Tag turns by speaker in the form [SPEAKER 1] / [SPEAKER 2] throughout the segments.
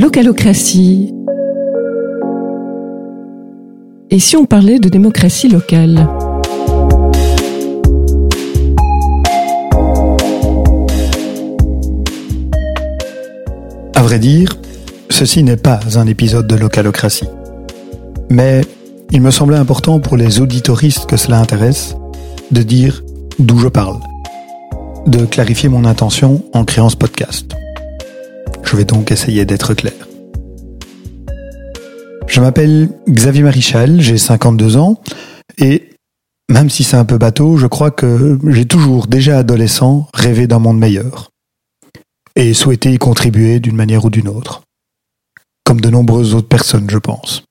[SPEAKER 1] Localocratie. Et si on parlait de démocratie locale?
[SPEAKER 2] À vrai dire, ceci n'est pas un épisode de localocratie. Mais il me semblait important pour les auditoristes que cela intéresse de dire d'où je parle, de clarifier mon intention en créant ce podcast. Je vais donc essayer d'être clair. Je m'appelle Xavier Marichal, j'ai 52 ans, et même si c'est un peu bateau, je crois que j'ai toujours, déjà adolescent, rêvé d'un monde meilleur, et souhaité y contribuer d'une manière ou d'une autre, comme de nombreuses autres personnes, je pense.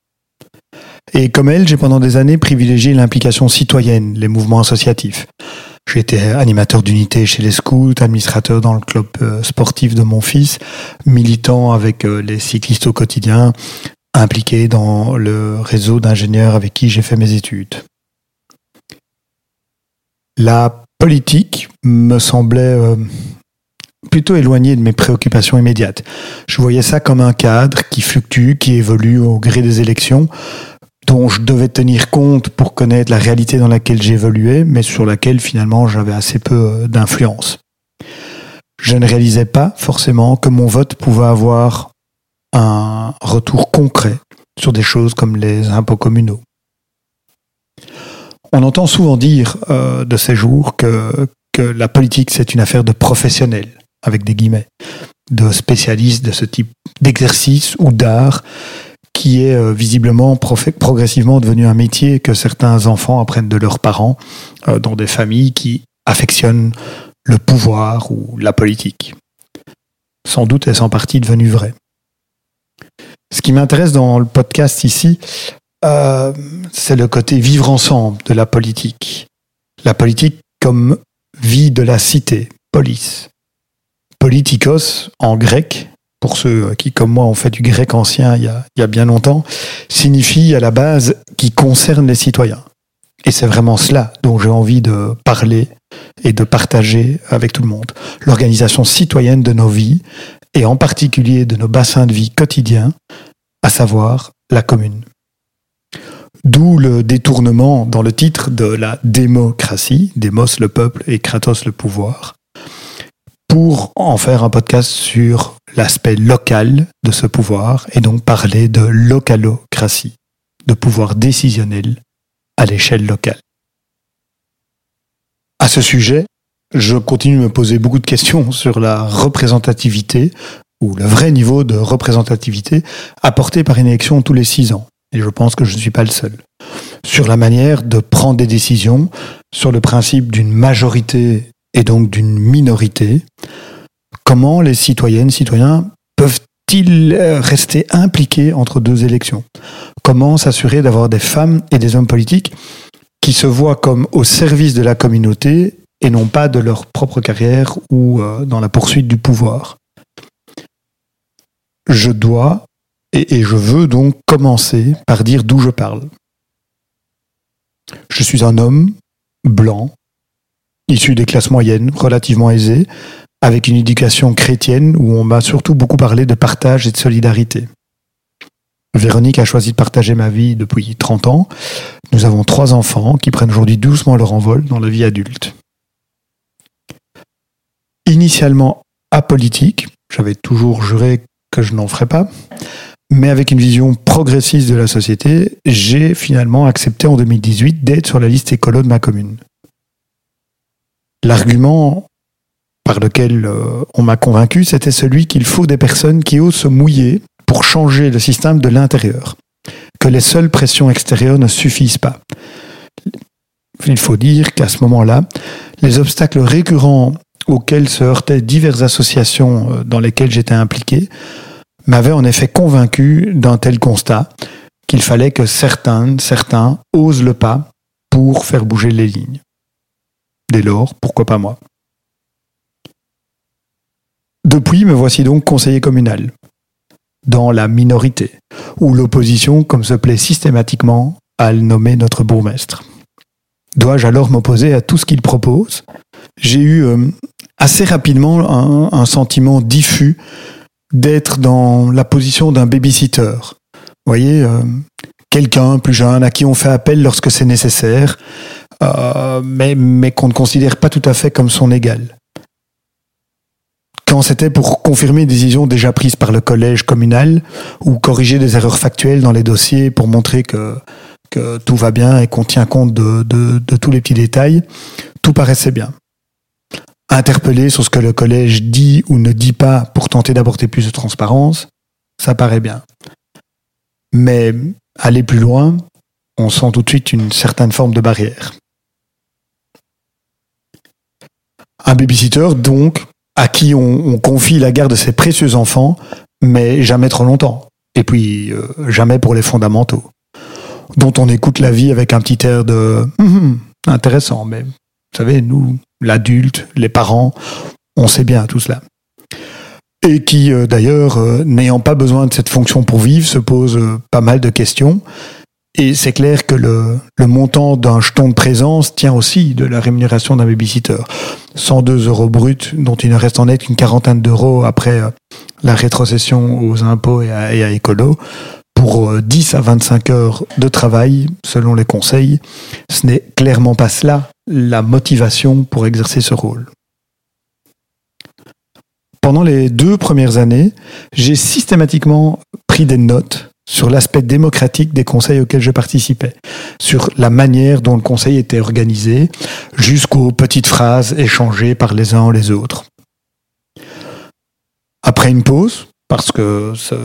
[SPEAKER 2] Et comme elle, j'ai pendant des années privilégié l'implication citoyenne, les mouvements associatifs. J'ai été animateur d'unité chez les scouts, administrateur dans le club euh, sportif de mon fils, militant avec euh, les cyclistes au quotidien, impliqué dans le réseau d'ingénieurs avec qui j'ai fait mes études. La politique me semblait euh, plutôt éloignée de mes préoccupations immédiates. Je voyais ça comme un cadre qui fluctue, qui évolue au gré des élections, dont je devais tenir compte pour connaître la réalité dans laquelle j'évoluais, mais sur laquelle finalement j'avais assez peu euh, d'influence. Je ne réalisais pas forcément que mon vote pouvait avoir un retour concret sur des choses comme les impôts communaux. On entend souvent dire euh, de ces jours que, que la politique c'est une affaire de professionnels, avec des guillemets, de spécialistes de ce type d'exercice ou d'art qui est euh, visiblement progressivement devenu un métier que certains enfants apprennent de leurs parents euh, dans des familles qui affectionnent le pouvoir ou la politique. Sans doute est-ce en partie devenu vrai. Ce qui m'intéresse dans le podcast ici, euh, c'est le côté vivre ensemble de la politique. La politique comme vie de la cité, police. Politikos en grec, pour ceux qui, comme moi, ont fait du grec ancien il y a, bien longtemps, signifie à la base qui concerne les citoyens. Et c'est vraiment cela dont j'ai envie de parler et de partager avec tout le monde. L'organisation citoyenne de nos vies, et en particulier de nos bassins de vie quotidiens, à savoir la commune. D'où le détournement dans le titre de la démocratie, démos le peuple et kratos le pouvoir, pour en faire un podcast sur l'aspect local de ce pouvoir et donc parler de localocratie, de pouvoir décisionnel à l'échelle locale. À ce sujet, je continue de me poser beaucoup de questions sur la représentativité ou le vrai niveau de représentativité apporté par une élection tous les six ans. Et je pense que je ne suis pas le seul. Sur la manière de prendre des décisions, sur le principe d'une majorité et donc d'une minorité, comment les citoyennes, citoyens peuvent-ils rester impliqués entre deux élections? Comment s'assurer d'avoir des femmes et des hommes politiques qui se voient comme au service de la communauté et non pas de leur propre carrière ou euh, dans la poursuite du pouvoir? Je dois et, je veux donc commencer par dire d'où je parle. Je suis un homme blanc, issu des classes moyennes, relativement aisé, avec une éducation chrétienne où on m'a surtout beaucoup parlé de partage et de solidarité. Véronique a choisi de partager ma vie depuis 30 ans. Nous avons trois enfants qui prennent aujourd'hui doucement leur envol dans la vie adulte. Initialement apolitique, j'avais toujours juré que je n'en ferais pas, mais avec une vision progressiste de la société, j'ai finalement accepté en 2018 d'être sur la liste écolo de ma commune. L'argument par lequel euh, on m'a convaincu, c'était celui qu'il faut des personnes qui osent se mouiller pour changer le système de l'intérieur, que les seules pressions extérieures ne suffisent pas. Il faut dire qu'à ce moment-là, les obstacles récurrents auxquels se heurtaient diverses associations euh, dans lesquelles j'étais impliqué m'avait en effet convaincu d'un tel constat qu'il fallait que certains, certains osent le pas pour faire bouger les lignes. Dès lors, pourquoi pas moi? Depuis, me voici donc conseiller communal, dans la minorité, ou l'opposition, comme se plaît systématiquement à le nommer notre bourgmestre. Dois-je alors m'opposer à tout ce qu'il propose? J'ai eu euh, assez rapidement un, un, sentiment diffus d'être dans la position d'un babysitter. Vous voyez, euh, quelqu'un plus jeune à qui on fait appel lorsque c'est nécessaire, euh, mais, mais qu'on ne considère pas tout à fait comme son égal. Quand c'était pour confirmer des décisions déjà prises par le collège communal ou corriger des erreurs factuelles dans les dossiers pour montrer que, tout va bien et qu'on tient compte de, de, de tous les petits détails, tout paraissait bien interpeller sur ce que le collège dit ou ne dit pas pour tenter d'apporter plus de transparence, ça paraît bien. Mais aller plus loin, on sent tout de suite une certaine forme de barrière. Un babysitter, donc, à qui on, confie la garde de ses précieux enfants, mais jamais trop longtemps. Et puis, euh, jamais pour les fondamentaux. Dont on écoute la vie avec un petit air de hum, hum, intéressant, mais vous savez, nous, l'adulte, les parents, on sait bien tout cela et qui euh, d'ailleurs, euh, n'ayant pas besoin de cette fonction pour vivre, se pose pas mal de questions. Et c'est clair que le, montant d'un jeton de présence tient aussi de la rémunération d'un babysitter. 102 euros bruts, dont il ne reste en net qu'une quarantaine d'euros après la rétrocession aux impôts et à, et à écolo. Pour 10 à 25 heures de travail, selon les conseils, ce n'est clairement pas cela la motivation pour exercer ce rôle pendant les deux premières années, j'ai systématiquement pris des notes sur l'aspect démocratique des conseils auxquels je participais, sur la manière dont le conseil était organisé, jusqu'aux petites phrases échangées par les uns les autres. Après une pause, parce que ce,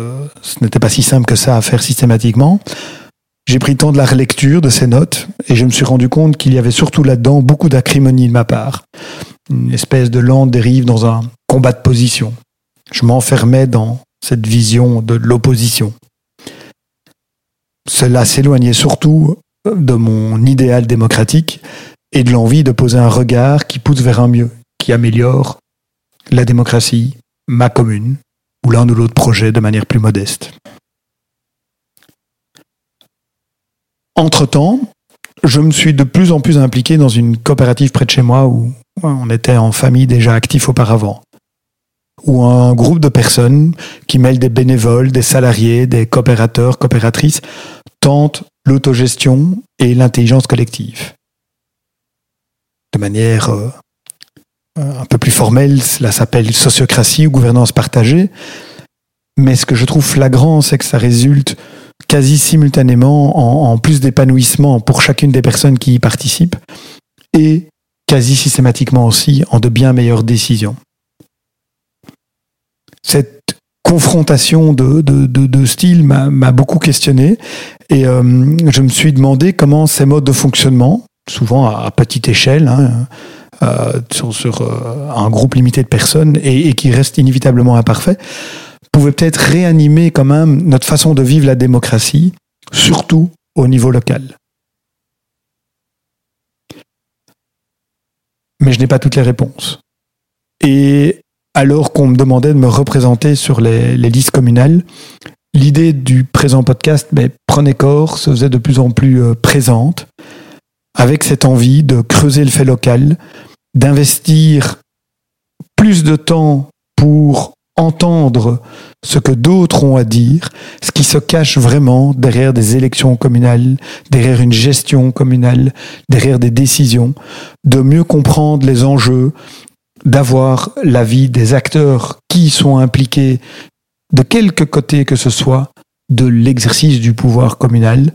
[SPEAKER 2] n'était pas si simple que ça à faire systématiquement, j'ai pris le temps de la relecture de ces notes et je me suis rendu compte qu'il y avait surtout là-dedans beaucoup d'acrimonie de ma part. Une espèce de lente dérive dans un combat de position. Je m'enfermais dans cette vision de l'opposition. Cela s'éloignait surtout de mon idéal démocratique et de l'envie de poser un regard qui pousse vers un mieux, qui améliore la démocratie, ma commune, ou l'un ou l'autre projet de manière plus modeste. Entre-temps, je me suis de plus en plus impliqué dans une coopérative près de chez moi où on était en famille déjà actif auparavant ou un groupe de personnes qui mêlent des bénévoles, des salariés, des coopérateurs, coopératrices, tentent l'autogestion et l'intelligence collective. De manière euh, un peu plus formelle, cela s'appelle sociocratie ou gouvernance partagée. Mais ce que je trouve flagrant, c'est que ça résulte quasi simultanément en, en plus d'épanouissement pour chacune des personnes qui y participent et quasi systématiquement aussi en de bien meilleures décisions cette confrontation de, de, de, style m'a beaucoup questionné et euh, je me suis demandé comment ces modes de fonctionnement, souvent à, petite échelle, hein, euh, sur, sur euh, un groupe limité de personnes et, et qui reste inévitablement imparfait, pouvaient peut-être réanimer quand même notre façon de vivre la démocratie, surtout au niveau local. Mais je n'ai pas toutes les réponses. Et alors qu'on me demandait de me représenter sur les, listes communales, l'idée du présent podcast mais, prenait corps, se faisait de plus en plus euh, présente, avec cette envie de creuser le fait local, d'investir plus de temps pour entendre ce que d'autres ont à dire, ce qui se cache vraiment derrière des élections communales, derrière une gestion communale, derrière des décisions, de mieux comprendre les enjeux, d'avoir l'avis des acteurs qui sont impliqués, de quelque côté que ce soit, de l'exercice du pouvoir communal,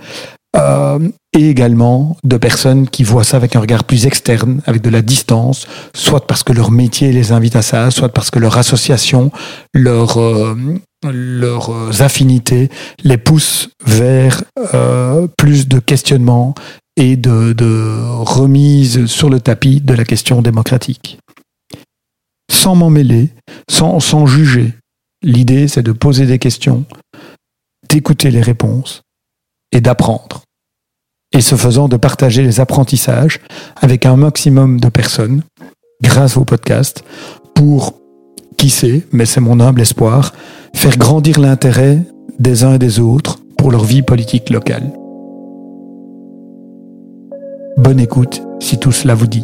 [SPEAKER 2] euh, et également de personnes qui voient ça avec un regard plus externe, avec de la distance, soit parce que leur métier les invite à ça, soit parce que leur association, leur, euh, leurs affinités les poussent vers euh, plus de questionnement et de, de remise sur le tapis de la question démocratique sans m'en mêler, sans, sans juger. L'idée, c'est de poser des questions, d'écouter les réponses et d'apprendre. Et ce faisant, de partager les apprentissages avec un maximum de personnes grâce au podcast pour, qui sait, mais c'est mon humble espoir, faire grandir l'intérêt des uns et des autres pour leur vie politique locale. Bonne écoute si tout cela vous dit.